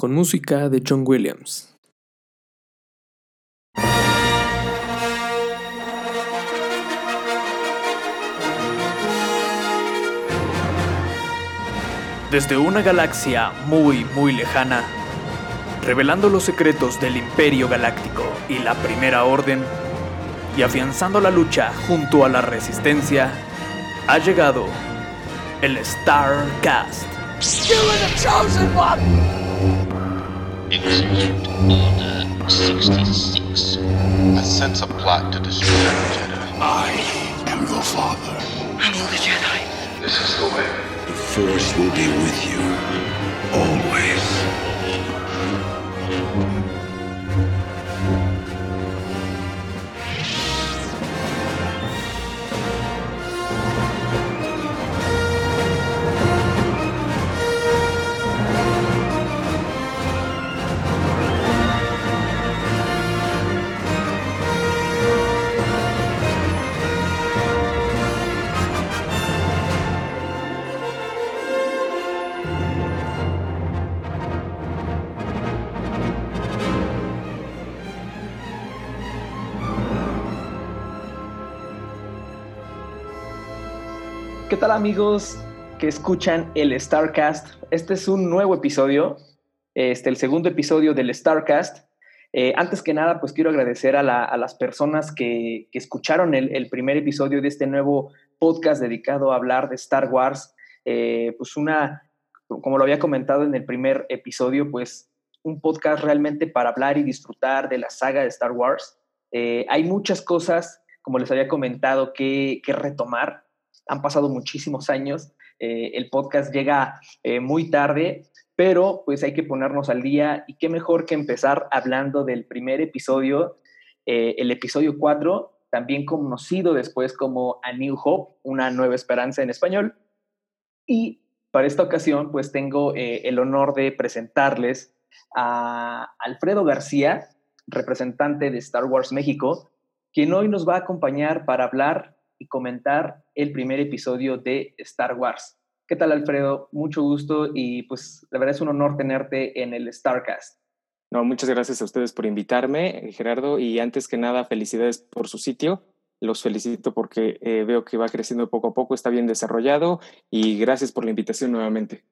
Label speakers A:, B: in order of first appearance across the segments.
A: con música de John Williams. Desde una galaxia muy, muy lejana, revelando los secretos del Imperio Galáctico y la Primera Orden, y afianzando la lucha junto a la Resistencia, ha llegado el Starcast. You are the chosen one!
B: Execute Order 66.
C: I sense a plot to destroy the Jedi.
D: I am your father.
E: I'm all the Jedi.
C: This is the way.
D: The Force will be with you. Always.
F: ¿Qué tal amigos que escuchan el Starcast? Este es un nuevo episodio, este, el segundo episodio del Starcast. Eh, antes que nada, pues quiero agradecer a, la- a las personas que, que escucharon el, el primer episodio de este nuevo podcast dedicado a hablar de Star Wars. Eh, pues una, como lo había comentado en el primer episodio, pues un podcast realmente para hablar y disfrutar de la saga de Star Wars. Eh, hay muchas cosas, como les había comentado, que, que retomar han pasado muchísimos años, eh, el podcast llega eh, muy tarde, pero pues hay que ponernos al día y qué mejor que empezar hablando del primer episodio, eh, el episodio 4, también conocido después como A New Hope, una nueva esperanza en español. Y para esta ocasión pues tengo el honor de presentarles a Alfredo García, representante de Star Wars México, quien hoy nos va a acompañar para hablar y comentar el primer episodio de Star Wars. ¿Qué tal, Alfredo? Mucho gusto y pues la verdad es un honor tenerte en el Starcast.
G: No, muchas gracias a ustedes por invitarme, Gerardo, y antes que nada, felicidades por su sitio. Los felicito porque eh, veo que va creciendo poco a poco, está bien desarrollado y gracias por la invitación nuevamente.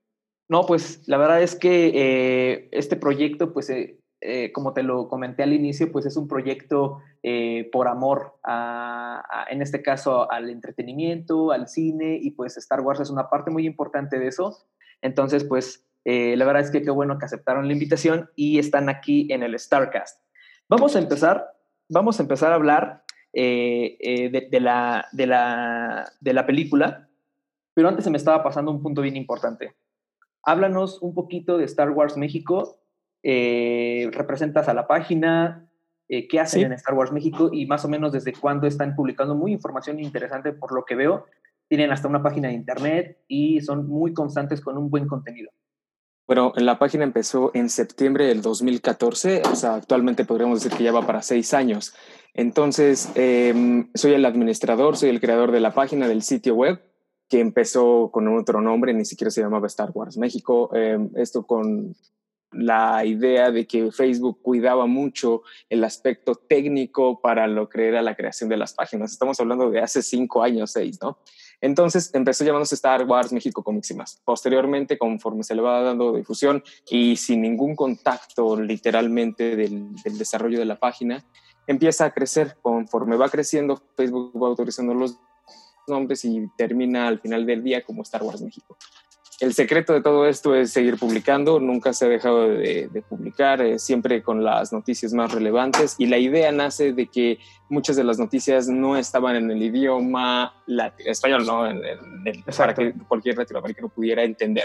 F: No, pues la verdad es que eh, este proyecto, pues eh, eh, como te lo comenté al inicio, pues es un proyecto eh, por amor, a, en este caso al entretenimiento, al cine, y pues Star Wars es una parte muy importante de eso. Entonces, pues eh, la verdad es que qué bueno que aceptaron la invitación y están aquí en el Starcast. Vamos a empezar, vamos a empezar a hablar de, de, la, de, la, de la película, pero antes se me estaba pasando un punto bien importante. Háblanos un poquito de Star Wars México eh, representas a la página, eh, qué hacen
G: Sí.
F: en Star Wars México y más o menos desde cuándo están publicando muy información interesante por lo que veo. Tienen hasta una página de internet y son muy constantes con un buen contenido.
G: Bueno, la página empezó en septiembre del 2014, o sea, actualmente podríamos decir que ya va para seis años. Entonces, eh, soy el administrador, soy el creador de la página del sitio web, que empezó con otro nombre, ni siquiera se llamaba Star Wars México. Eh, esto con la idea de que Facebook cuidaba mucho el aspecto técnico para lo que era la creación de las páginas. Estamos hablando de hace cinco años, seis, ¿no? Entonces empezó llamándose Star Wars México Comics y más. Posteriormente, conforme se le va dando difusión y sin ningún contacto literalmente del, desarrollo de la página, empieza a crecer. Conforme va creciendo, Facebook va autorizando los nombres y termina al final del día como Star Wars México. El secreto de todo esto es seguir publicando, nunca se ha dejado de, de publicar, eh, siempre con las noticias más relevantes y la idea nace de que muchas de las noticias no estaban en el idioma español, ¿no? En- en- en- para que cualquier latinoamericano pudiera entender.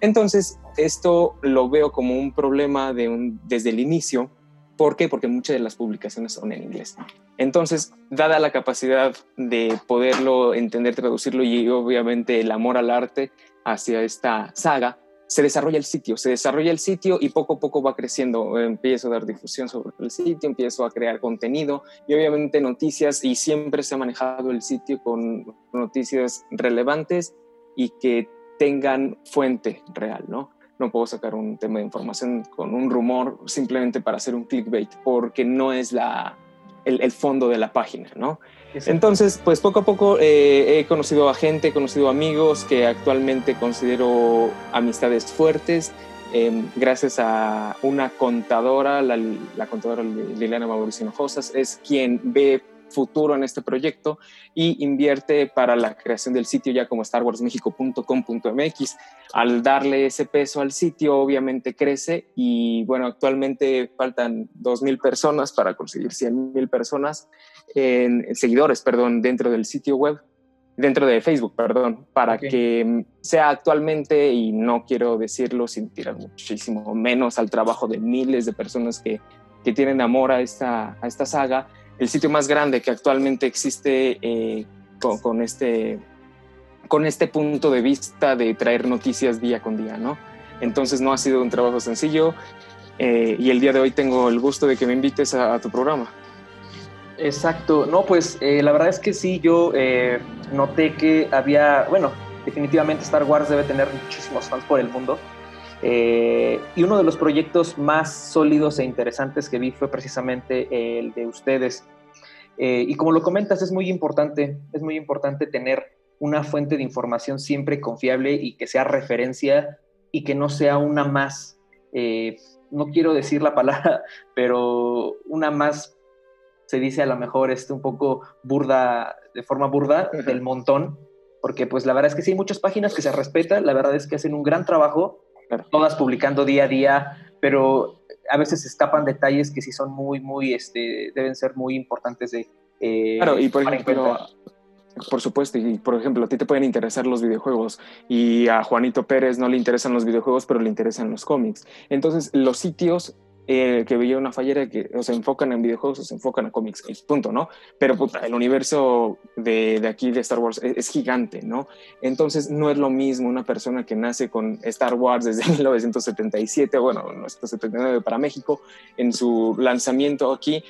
G: Entonces, esto lo veo como un problema de un, desde el inicio. ¿Por qué? Porque muchas de las publicaciones son en inglés. Entonces, dada la capacidad de poderlo entender, traducirlo y obviamente el amor al arte hacia esta saga, se desarrolla el sitio, se desarrolla el sitio y poco a poco va creciendo. Empiezo a dar difusión sobre el sitio, empiezo a crear contenido y obviamente noticias y siempre se ha manejado el sitio con noticias relevantes y que tengan fuente real, ¿no? no puedo sacar un tema de información con un rumor simplemente para hacer un clickbait, porque no es la, el, fondo de la página, ¿no? Entonces, pues poco a poco eh, he conocido a gente, he conocido amigos que actualmente considero amistades fuertes, em, gracias a una contadora, la, la contadora Liliana Mauricio Hinojosa, es quien ve futuro en este proyecto y invierte para la creación del sitio ya como starwarsmexico.com.mx. Al darle ese peso al sitio, obviamente crece y bueno, actualmente faltan 2.000 personas para conseguir 100.000 personas, en, seguidores, perdón, dentro del sitio web dentro de Facebook, perdón, para que sea actualmente, y no quiero decirlo sin tirar muchísimo menos al trabajo de miles de personas que, que tienen amor a esta, a esta saga, el sitio más grande que actualmente existe eh, con, este, con este punto de vista de traer noticias día con día, ¿no? Entonces no ha sido un trabajo sencillo eh, y el día de hoy tengo el gusto de que me invites a, tu programa.
F: Exacto, no, pues eh, la verdad es que sí, yo noté que había, bueno, definitivamente Star Wars debe tener muchísimos fans por el mundo. Eh, y uno de los proyectos más sólidos e interesantes que vi fue precisamente el de ustedes. Eh, y como lo comentas, es muy importante, es muy importante tener una fuente de información siempre confiable y que sea referencia y que no sea una más, eh, no quiero decir la palabra, pero una más, se dice a lo mejor este, un poco burda, de forma burda, del montón, porque pues la verdad es que sí hay muchas páginas que se respetan, la verdad es que hacen un gran trabajo, todas publicando día a día, pero a veces escapan detalles que sí son muy, muy, este, deben ser muy importantes de...
G: Eh, claro, y por ejemplo, por supuesto, y por ejemplo, a ti te pueden interesar los videojuegos y a Juanito Pérez no le interesan los videojuegos, pero le interesan los cómics. Entonces, los sitios eh, que veía una fallera que o se enfocan en videojuegos o se enfocan en cómics, punto, ¿no? Pero puta, el universo de, de, aquí de Star Wars es, gigante, ¿no? Entonces no es lo mismo una persona que nace con Star Wars desde 1977, bueno, 1979 para México, en su lanzamiento aquí,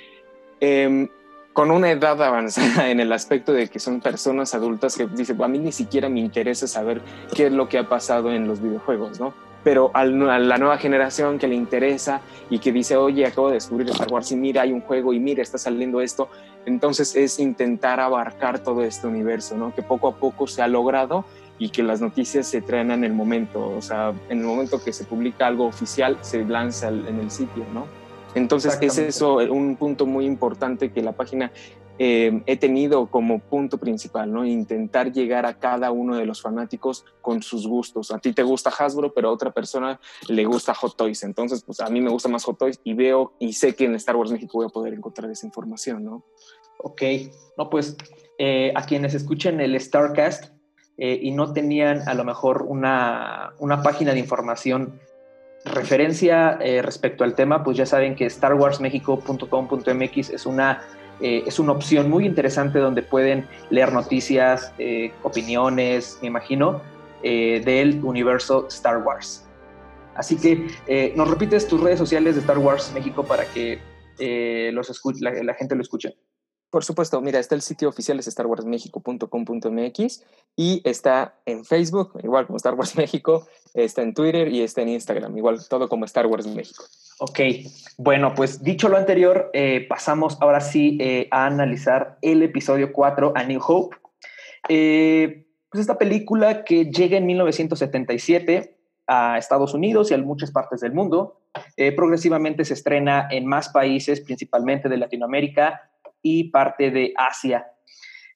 G: eh, con una edad avanzada en el aspecto de que son personas adultas que dicen, a mí ni siquiera me interesa saber qué es lo que ha pasado en los videojuegos, ¿no? Pero a la nueva generación que le interesa y que dice, oye, acabo de descubrir Star Wars y mira, hay un juego y mira, está saliendo esto. Entonces es intentar abarcar todo este universo, ¿no? Que poco a poco se ha logrado y que las noticias se traen en el momento, o sea, en el momento que se publica algo oficial, se lanza en el sitio, ¿no? Entonces es eso un punto muy importante que la página eh, he tenido como punto principal, ¿no? Intentar llegar a cada uno de los fanáticos con sus gustos. A ti te gusta Hasbro, pero a otra persona le gusta Hot Toys. Entonces, pues a mí me gusta más Hot Toys y veo y sé que en Star Wars México voy a poder encontrar esa información, ¿no?
F: Ok, no, pues eh, a quienes escuchen el Starcast eh, y no tenían a lo mejor una, una página de información referencia respecto al tema, pues ya saben que starwarsmexico.com.mx es una eh, es una opción muy interesante donde pueden leer noticias, eh, opiniones, me imagino, eh, del universo Star Wars. Así que nos repites tus redes sociales de Star Wars México para que los la, gente lo escuche.
G: Por supuesto, mira, está el sitio oficial es starwarsmexico.com.mx y está en Facebook, igual como Star Wars México, está en Twitter y está en Instagram, igual todo como Star Wars México.
F: Ok, bueno, pues dicho lo anterior, eh, pasamos ahora sí eh, a analizar el episodio 4, A New Hope. Eh, pues esta película que llega en 1977 a Estados Unidos y a muchas partes del mundo, progresivamente se estrena en más países, principalmente de Latinoamérica y parte de Asia.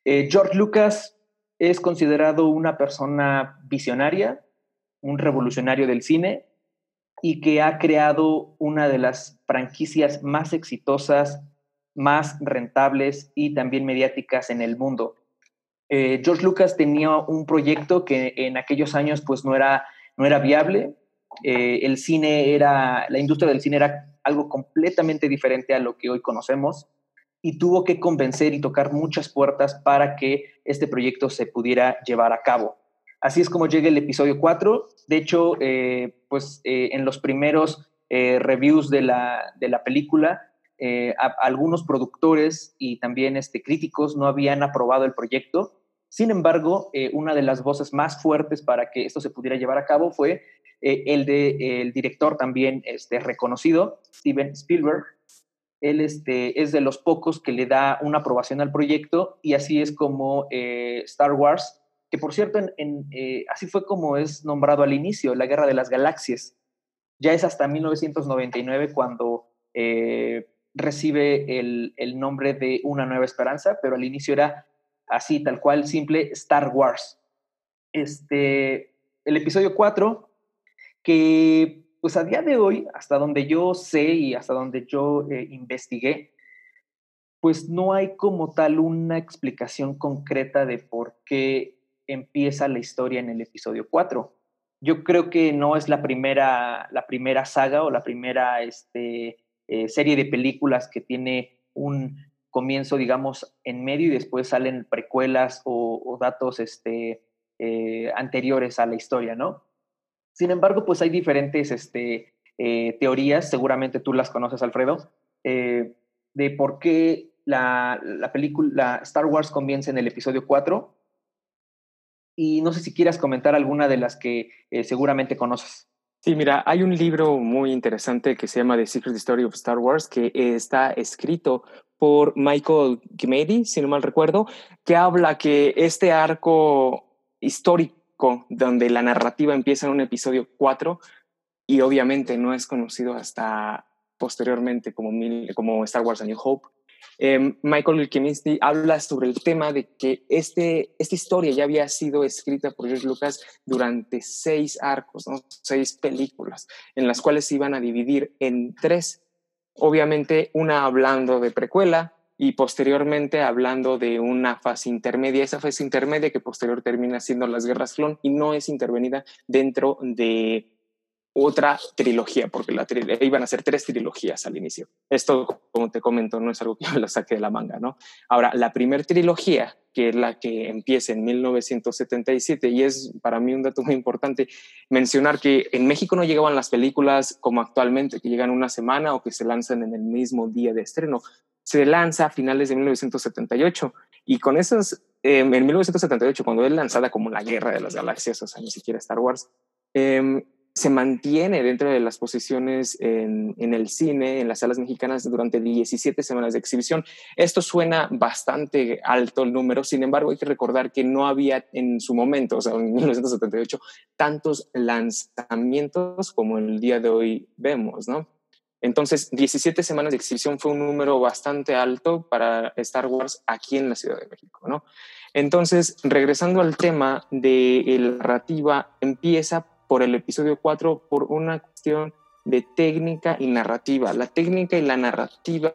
F: George Lucas es considerado una persona visionaria, un revolucionario del cine, y que ha creado una de las franquicias más exitosas, más rentables y también mediáticas en el mundo. Eh, George Lucas tenía un proyecto que en aquellos años pues no era, no era viable. Eh, el cine era, la industria del cine era algo completamente diferente a lo que hoy conocemos y tuvo que convencer y tocar muchas puertas para que este proyecto se pudiera llevar a cabo. Así es como llega el episodio 4. De hecho, eh, pues eh, en los primeros eh, reviews de la, película, algunos productores y también este, críticos no habían aprobado el proyecto. Sin embargo, una de las voces más fuertes para que esto se pudiera llevar a cabo fue el, de, el director también este, reconocido, Steven Spielberg, él este, es de los pocos que le da una aprobación al proyecto y así es como eh, Star Wars, que por cierto, eh, así fue como es nombrado al inicio, la Guerra de las Galaxias. Ya es hasta 1999 cuando recibe el, el, nombre de Una Nueva Esperanza, pero al inicio era así, tal cual, simple Star Wars. Este, el episodio 4 que pues a día de hoy, hasta donde yo sé y hasta donde yo eh, investigué, pues no hay como tal una explicación concreta de por qué empieza la historia en el episodio 4. Yo creo que no es la primera, la primera saga o la primera este, eh, serie de películas que tiene un comienzo, digamos, en medio y después salen precuelas o, datos este, eh, anteriores a la historia, ¿no? Sin embargo, pues hay diferentes este, eh, teorías, seguramente tú las conoces, Alfredo, eh, de por qué la, película Star Wars comienza en el episodio 4. Y no sé si quieras comentar alguna de las que eh, seguramente conoces.
G: Sí, mira, hay un libro muy interesante que se llama The Secret Story of Star Wars, que está escrito por Michael Gimedi, si no mal recuerdo, que habla que este arco histórico donde la narrativa empieza en un episodio 4 y obviamente no es conocido hasta posteriormente como, Star Wars A New Hope. Eh, Michael Kinsey habla sobre el tema de que este, esta historia ya había sido escrita por George Lucas durante seis arcos, seis películas, en las cuales se iban a dividir en tres. Obviamente, una hablando de precuela, y posteriormente hablando de una fase intermedia, esa fase intermedia que posterior termina siendo las guerras clon y no es intervenida dentro de otra trilogía, porque la iban a ser tres trilogías al inicio. Esto, como te comento, no es algo que yo lo saque de la manga, ¿no? Ahora, la primera trilogía, que es la que empieza en 1977, y es para mí un dato muy importante mencionar que en México no llegaban las películas como actualmente, que llegan una semana o que se lanzan en el mismo día de estreno se lanza a finales de 1978 y con esos, em, en 1978, cuando es lanzada como la Guerra de las Galaxias, o sea, ni siquiera Star Wars, em, se mantiene dentro de las posiciones en, en, el cine, en las salas mexicanas, durante 17 semanas de exhibición. Esto suena bastante alto el número, sin embargo, hay que recordar que no había en su momento, o sea, en 1978, tantos lanzamientos como el día de hoy vemos, ¿no? Entonces, 17 semanas de exhibición fue un número bastante alto para Star Wars aquí en la Ciudad de México, ¿no? Entonces, regresando al tema de la narrativa, empieza por el episodio 4 por una cuestión de técnica y narrativa. La técnica y la narrativa,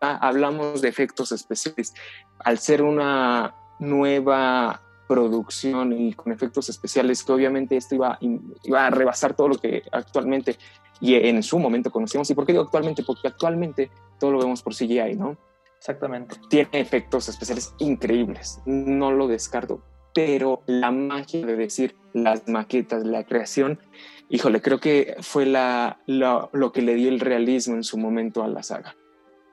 G: hablamos de efectos especiales. Al ser una nueva producción y con efectos especiales, que obviamente esto iba, iba a rebasar todo lo que actualmente y en su momento conocíamos. ¿Y por qué digo actualmente? Porque actualmente todo lo vemos por CGI, ¿no?
F: Exactamente.
G: Tiene efectos especiales increíbles, no lo descarto, pero la magia de decir las maquetas, la creación, híjole, creo que fue la, lo que le dio el realismo en su momento a la saga.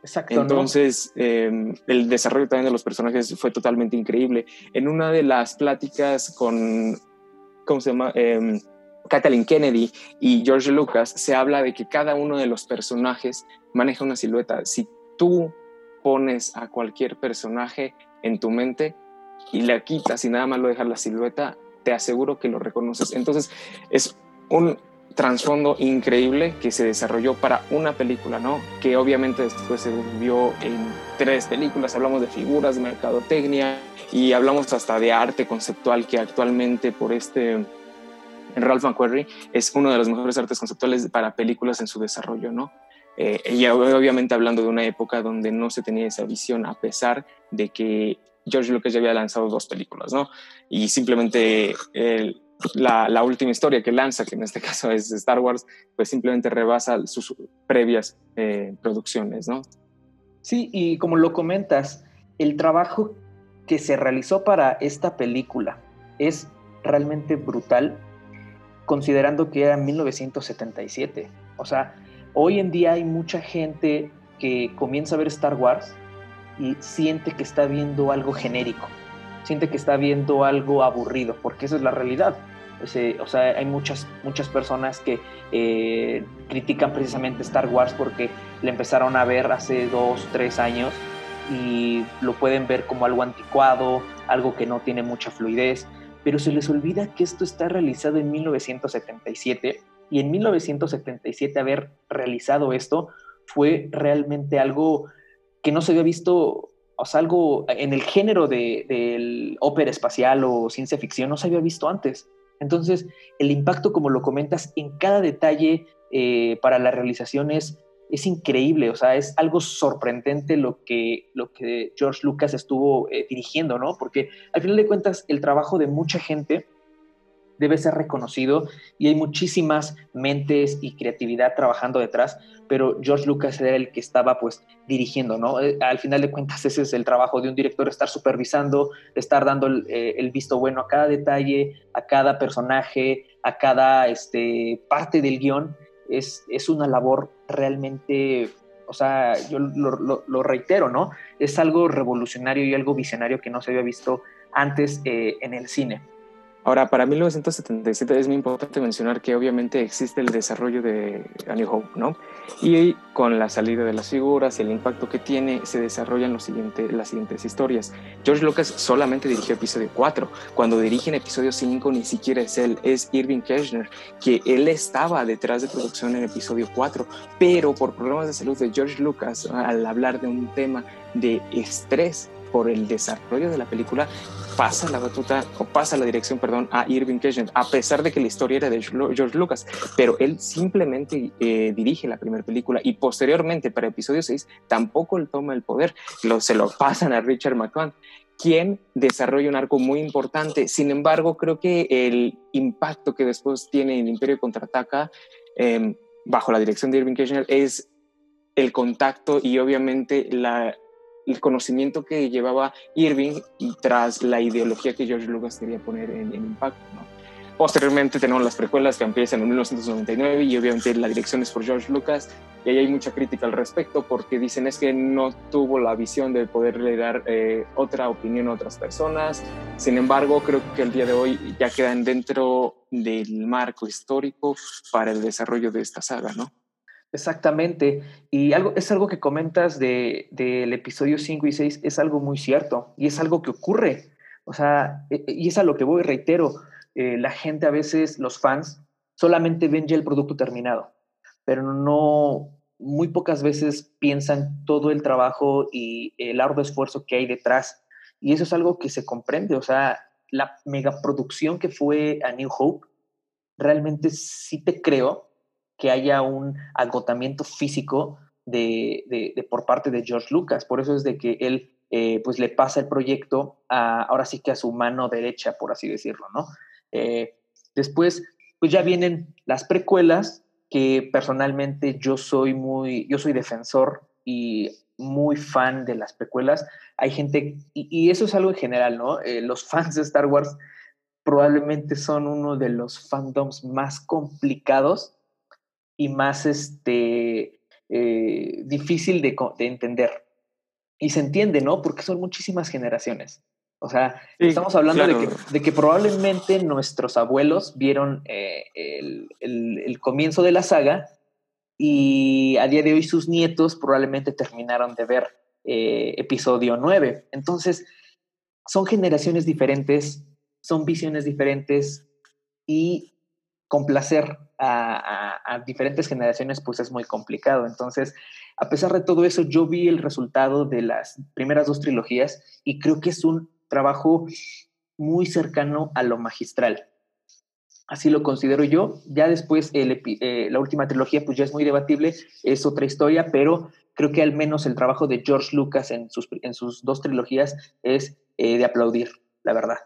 F: Exacto.
G: Entonces, em, el desarrollo también de los personajes fue totalmente increíble. En una de las pláticas con, ¿cómo se llama? Eh, Kathleen Kennedy y George Lucas, se habla de que cada uno de los personajes maneja una silueta. Si tú pones a cualquier personaje en tu mente y le quitas y nada más lo dejas la silueta, te aseguro que lo reconoces. Entonces, es un trasfondo increíble que se desarrolló para una película, ¿no? Que obviamente después se volvió en tres películas. Hablamos de figuras, de mercadotecnia y hablamos hasta de arte conceptual que actualmente por este Ralph McQuarrie es uno de los mejores artes conceptuales para películas en su desarrollo, ¿no? Eh, y obviamente hablando de una época donde no se tenía esa visión, a pesar de que George Lucas ya había lanzado dos películas, ¿no? Y simplemente la, última historia que lanza, que en este caso es Star Wars, pues simplemente rebasa sus previas eh, producciones, ¿no?
F: Sí, y como lo comentas, el trabajo que se realizó para esta película es realmente brutal considerando que era 1977. O sea, hoy en día hay mucha gente que comienza a ver Star Wars y siente que está viendo algo genérico, siente que está viendo algo aburrido, porque esa es la realidad. o sea, hay muchas, muchas personas que eh, critican precisamente Star Wars porque le empezaron a ver hace dos, tres años y lo pueden ver como algo anticuado, algo que no tiene mucha fluidez, pero se les olvida que esto está realizado en 1977 y en 1977 haber realizado esto fue realmente algo que no se había visto, o sea, algo en el género del de, ópera espacial o ciencia ficción no se había visto antes. Entonces, el impacto, como lo comentas, en cada detalle eh, para la realización es, es, increíble, o sea, es algo sorprendente lo que, lo que George Lucas estuvo eh, dirigiendo, ¿no? Porque al final de cuentas, el trabajo de mucha gente debe ser reconocido y hay muchísimas mentes y creatividad trabajando detrás, pero George Lucas era el que estaba pues dirigiendo, ¿no? Eh, al final de cuentas ese es el trabajo de un director, estar supervisando, estar dando el, eh, visto bueno a cada detalle, a cada personaje, a cada este, parte del guion. Es, es una labor realmente, o sea, yo lo, lo, reitero, ¿no? Es algo revolucionario y algo visionario que no se había visto antes eh, en el cine.
G: Ahora, para 1977 es muy importante mencionar que obviamente existe el desarrollo de A New Hope, ¿no? Y con la salida de las figuras y el impacto que tiene, se desarrollan los las siguientes historias. George Lucas solamente dirigió episodio 4. Cuando dirige en episodio 5 ni siquiera es él, es Irving Kirchner, que él estaba detrás de producción en episodio 4, pero por problemas de salud de George Lucas, al hablar de un tema de estrés por el desarrollo de la película, pasa la batuta o pasa la dirección, perdón, a Irving Kirchner, a pesar de que la historia era de George Lucas, pero él simplemente eh, dirige la primera película y posteriormente para episodio 6 tampoco él toma el poder, lo, se lo pasan a Richard McCann quien desarrolla un arco muy importante. Sin embargo, creo que el impacto que después tiene el Imperio Contraataca em, bajo la dirección de Irving Kirchner es el contacto y obviamente la el conocimiento que llevaba Irving tras la ideología que George Lucas quería poner en, impacto. Posteriormente tenemos las precuelas que empiezan en 1999 y obviamente la dirección es por George Lucas y ahí hay mucha crítica al respecto porque dicen es que no tuvo la visión de poderle dar eh, otra opinión a otras personas. Sin embargo, creo que el día de hoy ya quedan dentro del marco histórico para el desarrollo de esta saga, ¿no?
F: Exactamente. Y algo, es algo que comentas del de, episodio 5 y 6, es algo muy cierto y es algo que ocurre. O sea, e, e, y es a lo que voy, reitero, eh, la gente a veces, los fans, solamente ven ya el producto terminado, pero no, muy pocas veces piensan todo el trabajo y el arduo esfuerzo que hay detrás. Y eso es algo que se comprende. O sea, la megaproducción que fue a New Hope, realmente sí te creo que haya un agotamiento físico de, por parte de George Lucas. Por eso es de que él eh, pues le pasa el proyecto a, ahora sí que a su mano derecha, por así decirlo, ¿no? Eh, después, pues ya vienen las precuelas, que personalmente yo soy muy, yo soy defensor y muy fan de las precuelas. Hay gente, y, eso es algo en general, ¿no? Eh, los fans de Star Wars probablemente son uno de los fandoms más complicados y más este, eh, difícil de, entender. Y se entiende, ¿no? Porque son muchísimas generaciones. O sea, estamos hablando de, que, probablemente nuestros abuelos vieron eh, el, comienzo de la saga y a día de hoy sus nietos probablemente terminaron de ver eh, episodio 9. Entonces, son generaciones diferentes, son visiones diferentes y complacer a, diferentes generaciones pues es muy complicado. Entonces, a pesar de todo eso, yo vi el resultado de las primeras dos trilogías y creo que es un trabajo muy cercano a lo magistral. Así lo considero yo. Ya después eh, la última trilogía pues ya es muy debatible, es otra historia, pero creo que al menos el trabajo de George Lucas en sus, en sus dos trilogías es eh, de aplaudir, la verdad.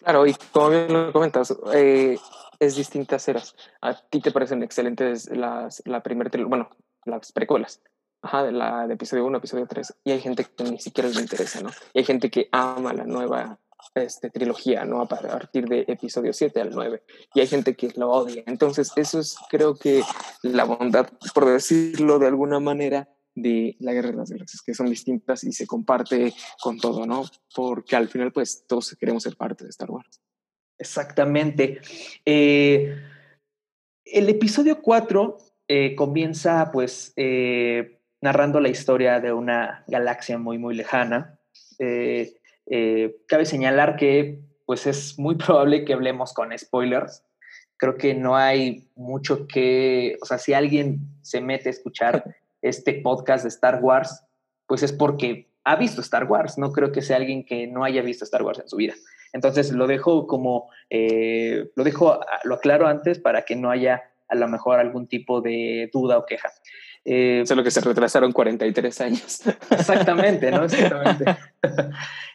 G: Claro, y como bien lo comentas, eh, es distintas eras. A ti te parecen excelentes las, la primera, bueno, las precuelas. Ajá, de la de episodio 1, episodio 3. Y hay gente que ni siquiera le interesa, ¿no? Y hay gente que ama la nueva este, trilogía, ¿no? A partir de episodio 7 al 9. Y hay gente que lo odia. Entonces, eso es, creo que, la bondad, por decirlo de alguna manera, de la Guerra de las Galaxias, que son distintas y se comparte con todo, ¿no? Porque al final, pues, todos queremos ser parte de Star Wars.
F: Exactamente. Eh, el episodio 4 eh, comienza pues eh, narrando la historia de una galaxia muy, muy lejana. cabe señalar que pues es muy probable que hablemos con spoilers. Creo que no hay mucho que, o sea, si alguien se mete a escuchar este podcast de Star Wars, pues es porque ha visto Star Wars. No creo que sea alguien que no haya visto Star Wars en su vida. Entonces lo dejo como, eh, lo dejo, lo aclaro antes para que no haya a lo mejor algún tipo de duda o queja.
G: Eh, Solo que se retrasaron 43 años.
F: Exactamente, ¿no? Exactamente.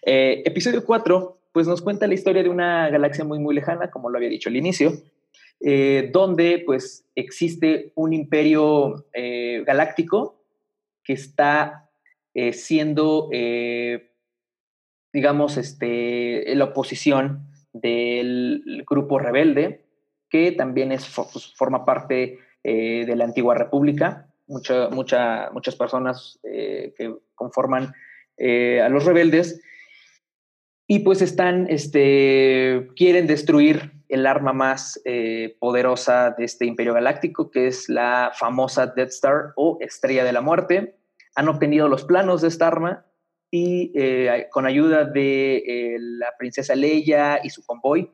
F: Eh, episodio 4, pues nos cuenta la historia de una galaxia muy, muy lejana, como lo había dicho al inicio, eh, donde pues existe un imperio galáctico que está siendo digamos, este, la oposición del grupo rebelde, que también es, pues, forma parte eh, de la antigua república. Mucha, mucha, muchas personas eh, que conforman eh, a los rebeldes y pues están, este, quieren destruir el arma más poderosa de este imperio galáctico, que es la famosa Death Star o Estrella de la Muerte. Han obtenido los planos de esta arma y eh, con ayuda de eh, la princesa Leia y su convoy,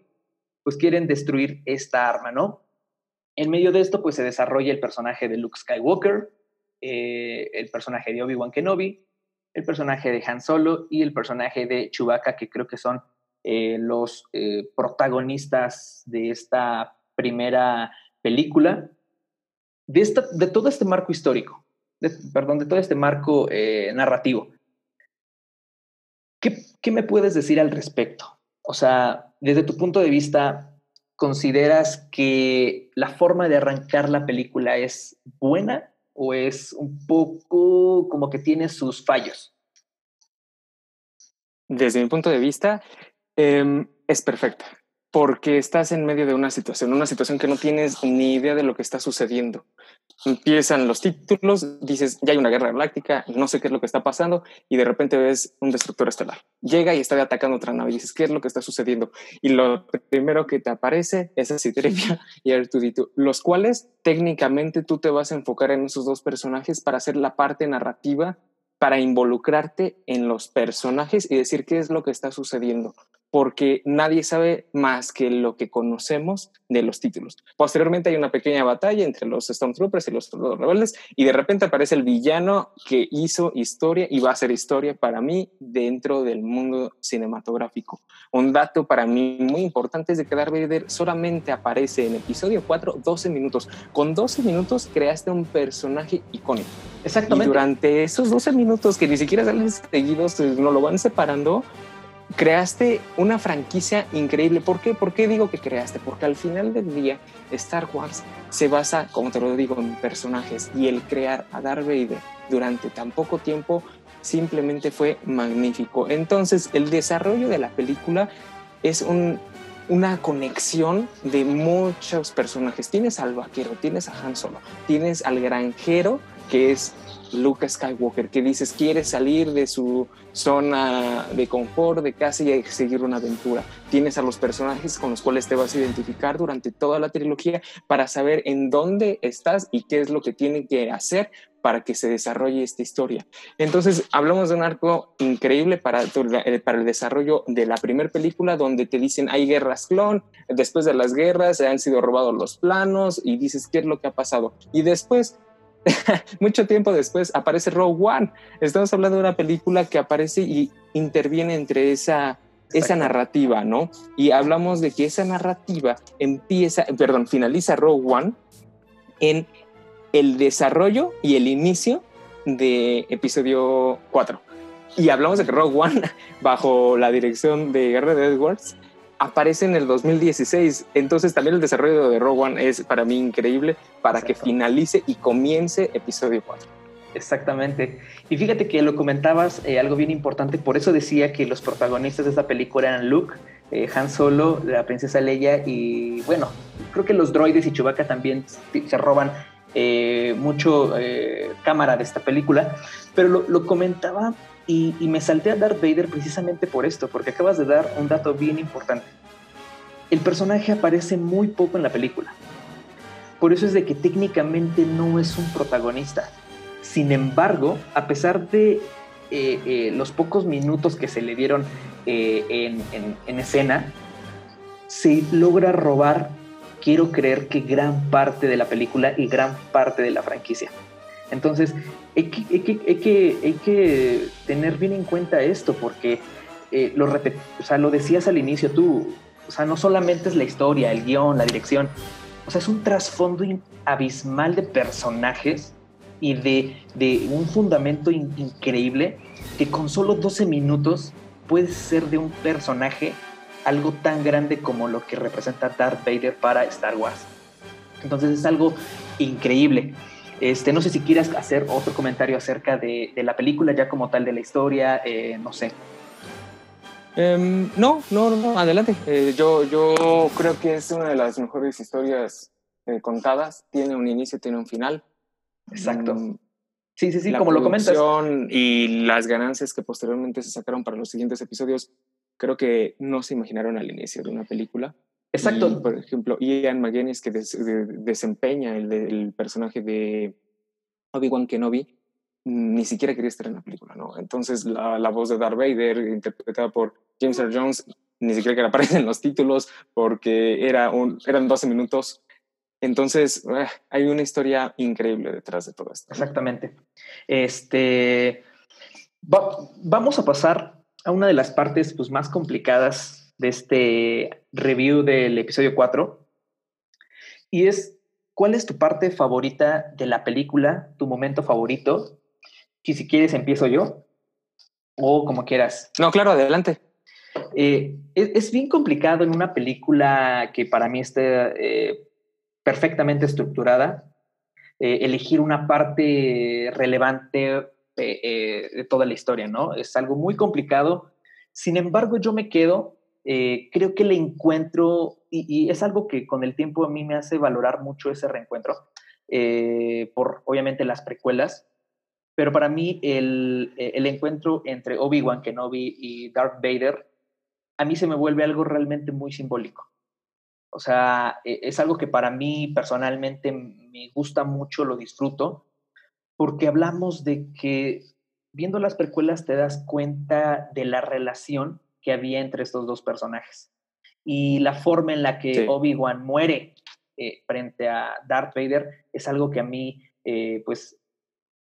F: pues quieren destruir esta arma, ¿no? En medio de esto, pues se desarrolla el personaje de Luke Skywalker, eh, el personaje de Obi-Wan Kenobi, el personaje de Han Solo y el personaje de Chewbacca, que creo que son los protagonistas de esta primera película, de, esta, de todo este marco histórico, perdón, de todo este marco narrativo. ¿Qué, me puedes decir al respecto? O sea, desde tu punto de vista, ¿consideras que la forma de arrancar la película es buena o es un poco como que tiene sus fallos?
G: Desde mi punto de vista, em, es perfecta porque estás en medio de una situación, una situación que no tienes ni idea de lo que está sucediendo. Empiezan los títulos, dices, ya hay una guerra galáctica, no sé qué es lo que está pasando, y de repente ves un destructor estelar. Llega y está atacando otra nave, y dices, ¿qué es lo que está sucediendo? Y lo primero que te aparece es Citripia y Artudito, los cuales técnicamente tú te vas a enfocar en esos dos personajes para hacer la parte narrativa para involucrarte en los personajes y decir qué es lo que está sucediendo porque nadie sabe más que lo que conocemos de los títulos. Posteriormente hay una pequeña batalla entre los Stormtroopers y los rebeldes y de repente aparece el villano que hizo historia y va a ser historia para mí dentro del mundo cinematográfico. Un dato para mí muy importante es de que Darth Vader solamente aparece en episodio 4 12 minutos. Con 12 minutos creaste un personaje icónico.
F: Exactamente.
G: Y durante esos 12 minutos que ni siquiera salen seguidos, no lo van separando, creaste una franquicia increíble. ¿Por qué? ¿Por qué digo que creaste? Porque al final del día Star Wars se basa, como te lo digo, en personajes y el crear a Darth Vader durante tan poco tiempo simplemente fue magnífico. Entonces el desarrollo de la película es una conexión de muchos personajes. Tienes al vaquero, tienes a Han Solo, tienes al granjero que es Luke Skywalker, que dices quiere salir de su zona de confort, de casa y seguir una aventura. Tienes a los personajes con los cuales te vas a identificar durante toda la trilogía para saber en dónde estás y qué es lo que tienen que hacer para que se desarrolle esta historia. Entonces, hablamos de un arco increíble para, eh, para el desarrollo de la primera película, donde te dicen hay guerras clon, después de las guerras se han sido robados los planos y dices qué es lo que ha pasado. Y después mucho tiempo después aparece Rogue One. Estamos hablando de una película que aparece y interviene entre esa, esa narrativa, ¿no? Y hablamos de que esa narrativa empieza, perdón, finaliza Rogue One en el desarrollo y el inicio de episodio 4. Y hablamos de que Rogue One, bajo la dirección de Garrett Edwards, aparece en el 2016. Entonces también el desarrollo de Rogue One es para mí increíble para que finalice y comience episodio 4.
F: Exactamente. Y fíjate que lo comentabas, eh, algo bien importante, por eso decía que los protagonistas de esta película eran Luke, eh, Han Solo, la princesa Leia y bueno, creo que los droides y Chewbacca también se roban eh, mucho cámara de esta película, pero lo, lo comentaba y, me salté a Darth Vader precisamente por esto, porque acabas de dar un dato bien importante. el personaje aparece muy poco en la película. Por eso es de que técnicamente no es un protagonista. Sin embargo, a pesar de eh, eh, los pocos minutos que se le dieron eh, en, en escena, se logra robar, quiero creer que gran parte de la película y gran parte de la franquicia. Entonces, hay que, tener bien en cuenta esto, porque lo, o sea, lo decías al inicio tú, o sea, no solamente es la historia, el guion, la dirección, o sea, es un trasfondo abismal de personajes y de, de un fundamento in- increíble que con solo 12 minutos puede ser de un personaje algo tan grande como lo que representa Darth Vader para Star Wars. Entonces es algo increíble. Este, no sé si quieras hacer otro comentario acerca de, de la película, ya como tal de la historia, eh, no sé.
G: Em, no, no, no, adelante. Eh, yo, yo creo que es una de las mejores historias eh, contadas. Tiene un inicio, tiene un final.
F: Exacto.
G: Mm,
F: Sí, sí, sí,
G: la
F: como lo comentas.
G: Y las ganancias que posteriormente se sacaron para los siguientes episodios, creo que no se imaginaron al inicio de una película.
F: Exacto.
G: Y, por ejemplo, Ian McGuinness, que des- de- desempeña el, de- el personaje de Obi-Wan Kenobi, ni siquiera quería estar en la película, ¿no? Entonces, la, la voz de Darth Vader, interpretada por James Earl Jones, ni siquiera que aparece en los títulos, porque era un, eran 12 minutos. Entonces, eh, hay una historia increíble detrás de todo esto.
F: Exactamente. Este, va- vamos a pasar a una de las partes pues, más complicadas de este review del episodio 4. Y es, ¿cuál es tu parte favorita de la película? ¿Tu momento favorito? Y si quieres, empiezo yo. O como quieras.
G: No, claro, adelante.
F: Eh, es, es bien complicado en una película que para mí está eh, perfectamente estructurada, eh, elegir una parte relevante eh, eh, de toda la historia, ¿no? Es algo muy complicado. Sin embargo, yo me quedo, eh, creo que le encuentro, y, y es algo que con el tiempo a mí me hace valorar mucho ese reencuentro, por obviamente las precuelas, pero para mí el, el encuentro entre Obi-Wan Kenobi y Darth Vader, a mí se me vuelve algo realmente muy simbólico. O sea, e- es algo que para mí personalmente me gusta mucho, lo disfruto, porque hablamos de que viendo las precuelas te das cuenta de la relación que había entre estos dos personajes y la forma en la que
G: Sí.
F: Obi-Wan muere eh, frente a Darth Vader es algo que a mí, eh, pues,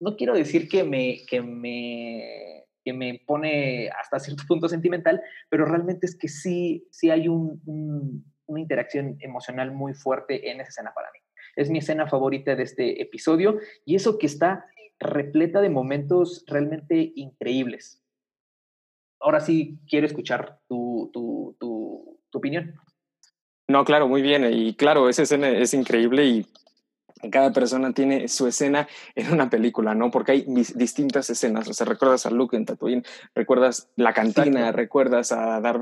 F: no quiero decir que me, que me, que me pone hasta cierto punto sentimental, pero realmente es que sí, sí hay un, un- una interacción emocional muy fuerte en esa escena para mí. Es mi escena favorita de este episodio y eso que está repleta de momentos realmente increíbles. Ahora sí quiero escuchar tu, tu, tu, tu opinión.
G: No, claro, muy bien. Y claro, esa escena es increíble y cada persona tiene su escena en una película, ¿no? Porque hay dis- distintas escenas. O sea, recuerdas a Luke en Tatooine, recuerdas la cantina,
F: Exacto.
G: recuerdas a Darth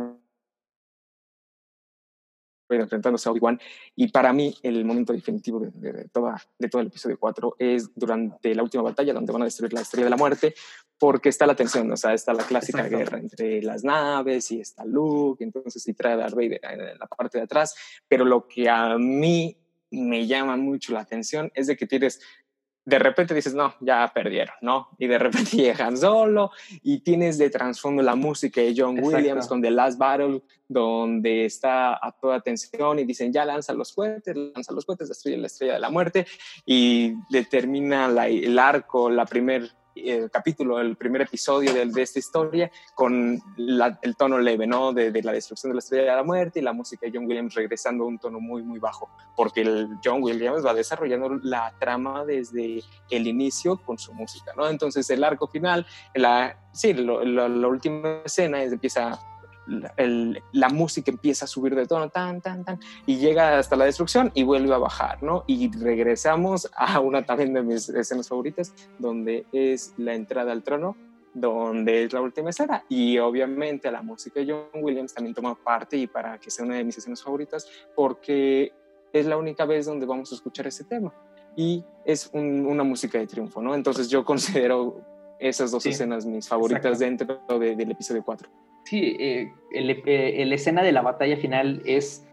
G: Vader enfrentándose a Obi-Wan. Y para mí, el momento definitivo de, de- de toda, de todo el episodio 4 es durante la última batalla, donde van a destruir la estrella de la muerte, porque está la tensión, o sea, está la clásica
F: Exacto.
G: guerra entre las naves y está Luke, entonces sí trae a Darth Vader en la parte de atrás. Pero lo que a mí me llama mucho la atención es de que tienes, de repente dices, no, ya perdieron, ¿no? Y de repente llegan solo y tienes de trasfondo la música de John
F: Exacto.
G: Williams con The Last Battle, donde está a toda tensión y dicen, ya lanza los cohetes, lanza los cohetes, destruye la estrella de la muerte y determina la- el arco, la primer eh, capítulo, el primer episodio de, de esta historia con la- el tono leve, ¿no? De, de la destrucción de la estrella de la muerte y la música de John Williams regresando a un tono muy, muy bajo, porque el John Williams va desarrollando la trama desde el inicio con su música, ¿no? Entonces el arco final, la, sí, lo- lo- la última escena es, empieza, el- la música empieza a subir de tono, tan, tan, tan, y llega hasta la destrucción y vuelve a bajar, ¿no? Y regresamos a una también de mis escenas favoritas, donde es la entrada al trono, donde es la última escena. Y obviamente la música de John Williams también toma parte y para que sea una de mis escenas favoritas, porque es la única vez donde vamos a escuchar ese tema. Y es un- una música de triunfo, ¿no? Entonces yo considero esas dos
F: Sí,
G: escenas mis favoritas dentro de- del episodio 4.
F: Sí, eh, el, eh, la escena de la batalla final es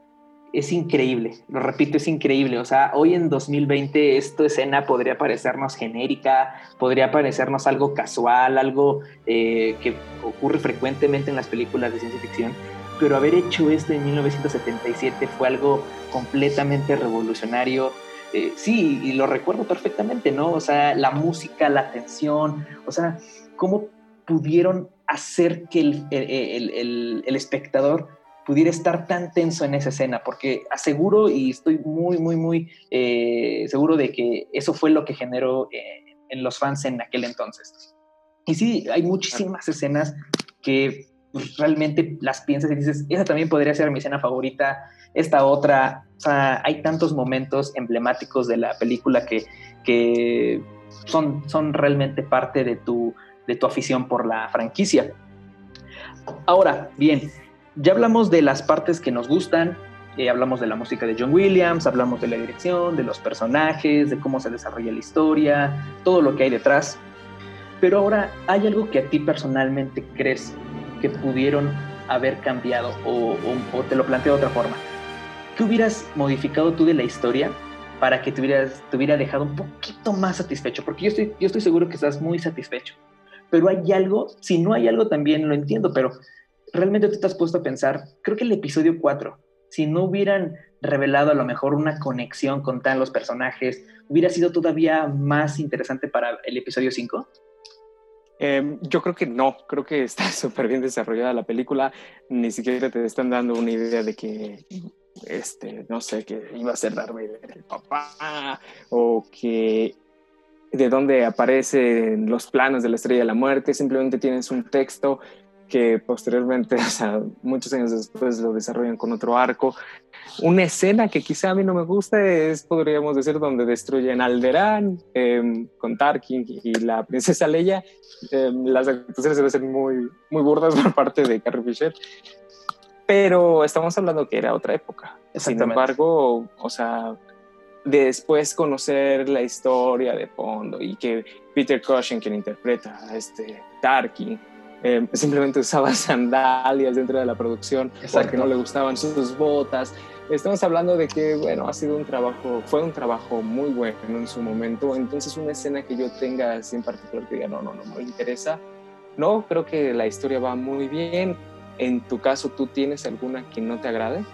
F: es increíble, lo repito, es increíble. O sea, hoy en 2020 esta escena podría parecernos genérica, podría parecernos algo casual, algo eh, que ocurre frecuentemente en las películas de ciencia ficción, pero haber hecho esto en 1977 fue algo completamente revolucionario. Sí, y lo recuerdo perfectamente, ¿no? O sea, la música, la tensión, o sea, cómo pudieron hacer que el, el, el espectador pudiera estar tan tenso en esa escena, porque aseguro y estoy muy, muy, muy eh, seguro de que eso fue lo que generó eh, en los fans en aquel entonces. Y sí, hay muchísimas escenas que pues, realmente las piensas y dices, esa también podría ser mi escena favorita, esta otra, o sea, hay tantos momentos emblemáticos de la película que, que son, son realmente parte de tu, de tu afición por la franquicia. Ahora, bien, ya hablamos de las partes que nos gustan, eh, hablamos de la música de John Williams, hablamos de la dirección, de los personajes, de cómo se desarrolla la historia, todo lo que hay detrás. Pero ahora, ¿hay algo que a ti personalmente crees que pudieron haber cambiado o, te lo planteo de otra forma? ¿Qué hubieras modificado tú de la historia para que te, hubieras, te hubiera dejado un poquito más satisfecho? Porque yo estoy, yo estoy seguro que estás muy satisfecho. Pero hay algo, si no hay algo también lo entiendo, pero realmente tú te has puesto a pensar, creo que el episodio 4, si no hubieran revelado a lo mejor una conexión con tan los personajes, hubiera sido todavía más interesante para el episodio 5?
G: Em, yo creo que no, creo que está súper bien desarrollada la película, ni siquiera te están dando una idea de que, este, no sé, que iba a ser Darth el papá, o que de dónde aparecen los planos de la Estrella de la Muerte, simplemente tienes un texto que posteriormente, o sea, muchos años después lo desarrollan con otro arco. Una escena que quizá a mí no me gusta es, podríamos decir, donde destruyen Alderaan eh, con Tarkin y la princesa Leia. Em, las actuaciones deben ser muy, muy burdas por parte de Carrie Fisher, pero estamos hablando que era otra época. Sin embargo, o sea, después conocer la historia de fondo y que Peter Cushing, quien interpreta a este Tarkin, eh, simplemente usaba sandalias dentro de la producción porque no le gustaban sus botas. Estamos hablando de que, bueno, ha sido un trabajo, fue un trabajo muy bueno en su momento. Entonces, una escena que yo tenga así en particular que diga, no, no, no, no me interesa. No, creo que la historia va muy bien. En tu caso, ¿tú tienes alguna que no te agrade?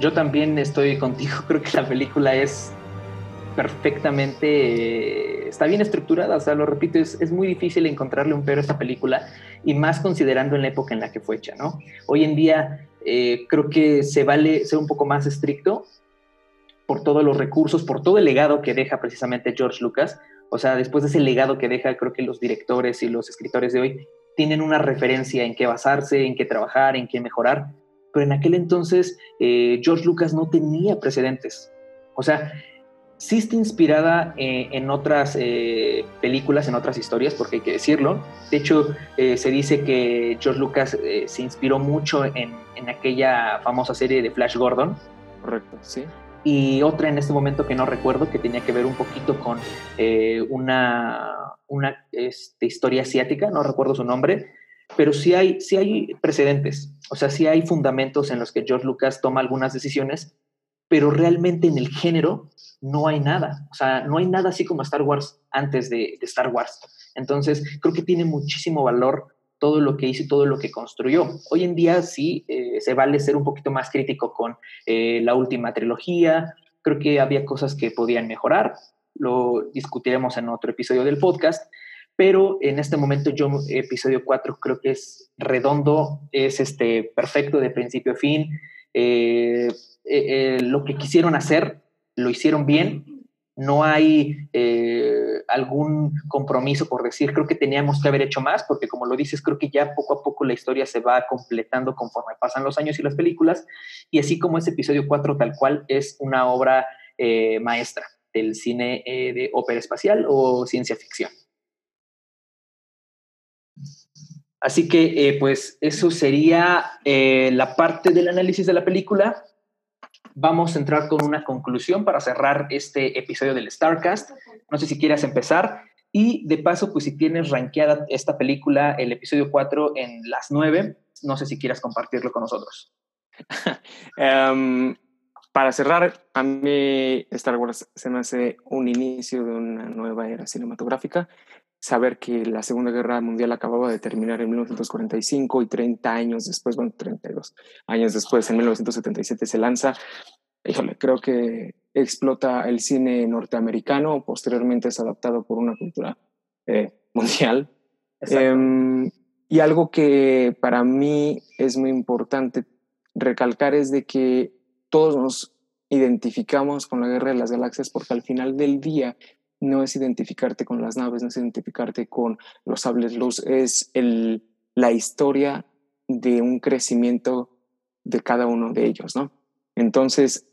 F: Yo también estoy contigo. Creo que la película es perfectamente, está bien estructurada, o sea, lo repito, es, es, muy difícil encontrarle un pero a esta película y más considerando en la época en la que fue hecha, ¿no? Hoy en día eh, creo que se vale ser un poco más estricto por todos los recursos, por todo el legado que deja precisamente George Lucas, o sea, después de ese legado que deja, creo que los directores y los escritores de hoy tienen una referencia en qué basarse, en qué trabajar, en qué mejorar, pero en aquel entonces eh, George Lucas no tenía precedentes. O sea, sí está inspirada eh, en otras eh, películas, en otras historias, porque hay que decirlo. De hecho, eh, se dice que George Lucas se inspiró mucho en, en, aquella famosa serie de Flash Gordon.
G: Correcto, sí.
F: Y otra en este momento que no recuerdo, que tenía que ver un poquito con una, una este, historia asiática, no recuerdo su nombre, pero sí hay, sí hay precedentes, o sea, sí hay fundamentos en los que George Lucas toma algunas decisiones, pero realmente en el género no hay nada. O sea, no hay nada así como Star Wars antes de, Star Wars. Entonces, creo que tiene muchísimo valor todo lo que hizo y todo lo que construyó. Hoy en día sí eh, se vale ser un poquito más crítico con eh, la última trilogía. Creo que había cosas que podían mejorar. Lo discutiremos en otro episodio del podcast. Pero en este momento yo, episodio 4, creo que es redondo, es este, perfecto de principio a fin. Eh, lo que quisieron hacer lo hicieron bien, no hay eh, algún compromiso por decir, creo que teníamos que haber hecho más, porque como lo dices, creo que ya poco a poco la historia se va completando conforme pasan los años y las películas, y así como ese episodio 4 tal cual es una obra eh, maestra del cine eh, de ópera espacial o ciencia ficción. Así que, pues, eso sería la parte del análisis de la película vamos a entrar con una conclusión para cerrar este episodio del Starcast. No sé si quieras empezar. Y de paso, pues si tienes rankeada esta película, el episodio 4 en las 9, no sé si quieras compartirlo con nosotros.
G: Em, para cerrar, a mí Star Wars se me hace un inicio de una nueva era cinematográfica. Saber que la Segunda Guerra Mundial acababa de terminar en 1945 y 30 años después, bueno, 32 años después, en 1977 se lanza. Híjole, creo que explota el cine norteamericano, posteriormente es adaptado por una cultura eh, mundial. Eh, y algo que para mí es muy importante recalcar es de que todos nos identificamos con la guerra de las galaxias porque al final del día no es identificarte con las naves, no es identificarte con los sables luz, es el, la historia de un crecimiento de cada uno de ellos, ¿no? Entonces,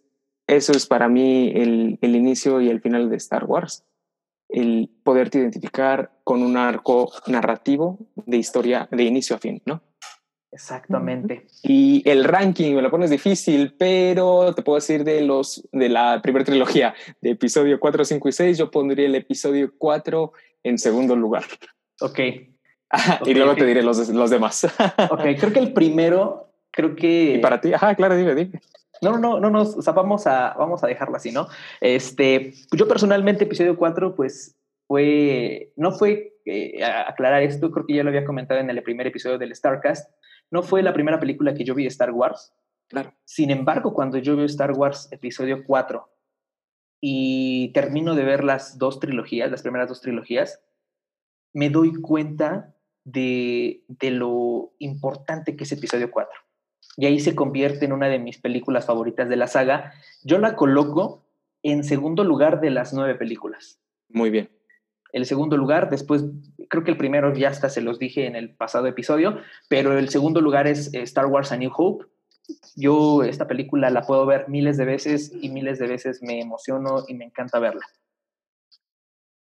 G: eso es para mí el, el inicio y el final de Star Wars, el poderte identificar con un arco narrativo de historia de inicio a fin, ¿no?
F: Exactamente.
G: Y el ranking me lo pones difícil, pero te puedo decir de los de la primera trilogía, de episodio 4, 5 y 6, yo pondría el episodio 4 en segundo lugar.
F: Ok.
G: Ajá,
F: Ok,
G: y luego te diré los, los demás.
F: Ok, creo que el primero, creo que...
G: y para ti, ajá, claro, dime, dime.
F: No, no, no, no, no, o sea, vamos a, vamos a dejarlo así, ¿no? Este, yo personalmente, episodio 4, pues fue, no fue, eh, aclarar esto, creo que ya lo había comentado en el primer episodio del Starcast, no fue la primera película que yo vi de Star Wars.
G: Claro.
F: Sin embargo, cuando yo veo Star Wars episodio 4 y termino de ver las dos trilogías, las primeras dos trilogías, me doy cuenta de, de lo importante que es episodio 4 y ahí se convierte en una de mis películas favoritas de la saga. Yo la coloco en segundo lugar de las nueve películas.
G: Muy bien.
F: El segundo lugar, después, creo que el primero ya hasta se los dije en el pasado episodio, pero el segundo lugar es eh, Star Wars A New Hope. Yo esta película la puedo ver miles de veces y miles de veces me emociono y me encanta verla.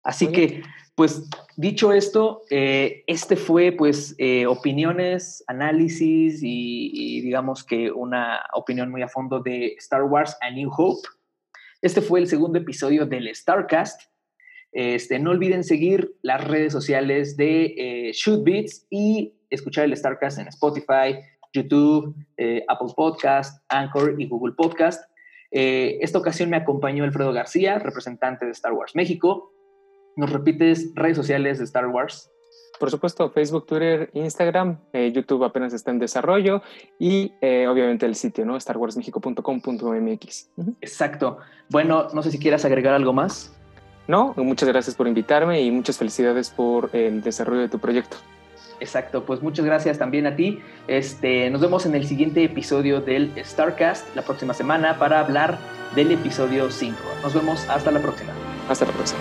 F: Así que, pues, dicho esto, eh, este fue, pues, eh, opiniones, análisis y, y digamos que una opinión muy a fondo de Star Wars A New Hope. Este fue el segundo episodio del Starcast. Este, no olviden seguir las redes sociales de eh, Shoot Beats y escuchar el Starcast en Spotify, YouTube, eh, Apple Podcast, Anchor y Google Podcast. Eh, esta ocasión me acompañó Alfredo García, representante de Star Wars México. ¿Nos repites redes sociales de Star Wars?
G: Por supuesto, Facebook, Twitter, Instagram, eh, YouTube apenas está en desarrollo y eh, obviamente el sitio, ¿no? starwarsmexico.com.mx.
F: Exacto. Bueno, no sé si quieras agregar algo más.
G: No, muchas gracias por invitarme y muchas felicidades por el desarrollo de tu proyecto.
F: Exacto, pues muchas gracias también a ti. Este, nos vemos en el siguiente episodio del Starcast la próxima semana para hablar del episodio 5. Nos vemos hasta la próxima.
G: Hasta la próxima.